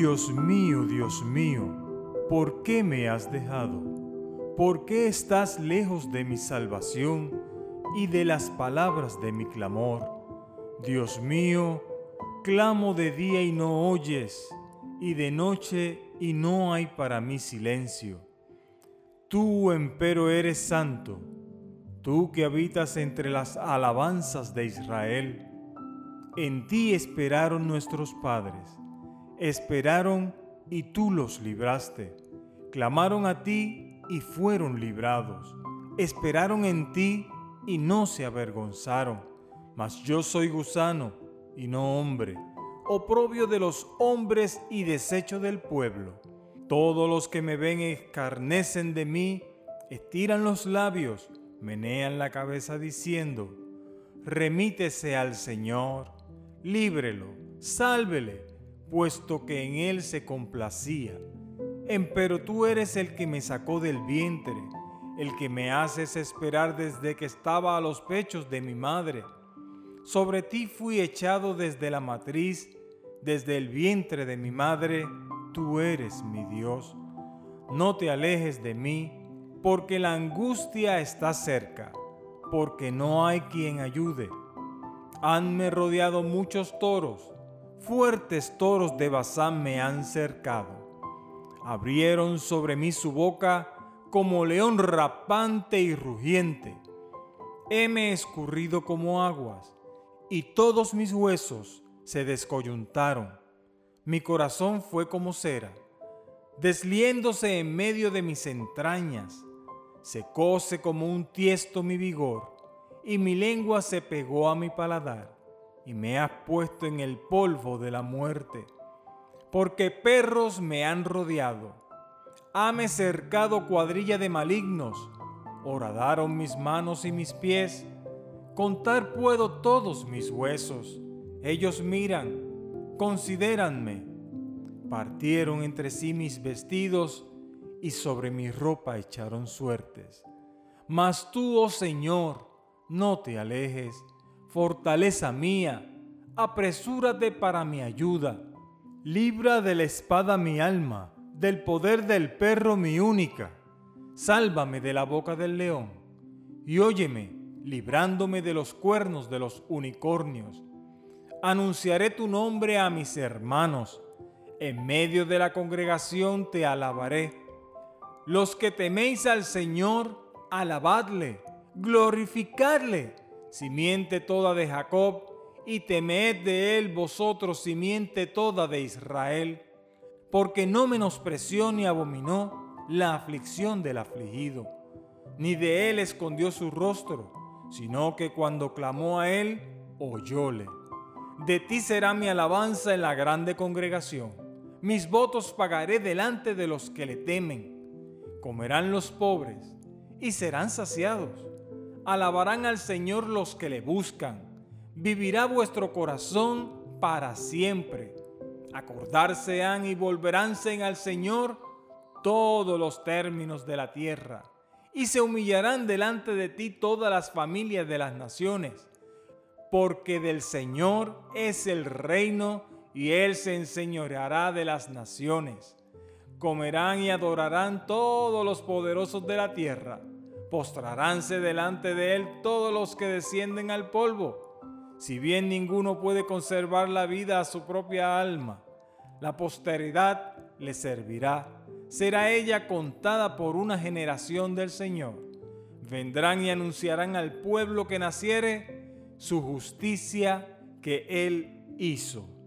Dios mío, Dios mío, ¿por qué me has dejado? ¿Por qué estás lejos de mi salvación y de las palabras de mi clamor? Dios mío, clamo de día y no oyes, y de noche y no hay para mí silencio. Tú, empero, eres santo, tú que habitas entre las alabanzas de Israel. En ti esperaron nuestros padres esperaron y tú los libraste. Clamaron a ti y fueron librados. Esperaron en ti y no se avergonzaron. Mas yo soy gusano y no hombre, oprobio de los hombres y desecho del pueblo. Todos los que me ven escarnecen de mí, estiran los labios, menean la cabeza diciendo, remítese al Señor, líbrelo, sálvele puesto que en él se complacía. Empero tú eres el que me sacó del vientre, el que me haces esperar desde que estaba a los pechos de mi madre. Sobre ti fui echado desde la matriz, desde el vientre de mi madre, tú eres mi Dios. No te alejes de mí, porque la angustia está cerca, porque no hay quien ayude. Hanme rodeado muchos toros, fuertes toros de Bazán me han cercado. Abrieron sobre mí su boca como león rapante y rugiente. Heme escurrido como aguas, y todos mis huesos se descoyuntaron. Mi corazón fue como cera, desliéndose en medio de mis entrañas. Secóse como un tiesto mi vigor, y mi lengua se pegó a mi paladar y me has puesto en el polvo de la muerte, porque perros me han rodeado. Hame cercado cuadrilla de malignos, horadaron mis manos y mis pies. Contar puedo todos mis huesos. Ellos miran, considéranme. Partieron entre sí mis vestidos y sobre mi ropa echaron suertes. Mas tú, oh Señor, no te alejes fortaleza mía, apresúrate para mi ayuda. Libra de la espada mi alma, del poder del perro mi única. Sálvame de la boca del león, y óyeme, librándome de los cuernos de los unicornios. Anunciaré tu nombre a mis hermanos, en medio de la congregación te alabaré. Los que teméis al Señor, alabadle, glorificadle simiente toda de Jacob, y temed de él vosotros, simiente toda de Israel, porque no menospreció ni abominó la aflicción del afligido, ni de él escondió su rostro, sino que cuando clamó a él, oyóle. De ti será mi alabanza en la grande congregación. Mis votos pagaré delante de los que le temen. Comerán los pobres y serán saciados Alabarán al Señor los que le buscan. Vivirá vuestro corazón para siempre. Acordarse han y volveránse al Señor todos los términos de la tierra. Y se humillarán delante de ti todas las familias de las naciones. Porque del Señor es el reino y Él se enseñoreará de las naciones. Comerán y adorarán todos los poderosos de la tierra postraránse delante de él todos los que descienden al polvo. Si bien ninguno puede conservar la vida a su propia alma, la posteridad le servirá. Será ella contada por una generación del Señor. Vendrán y anunciarán al pueblo que naciere su justicia que él hizo.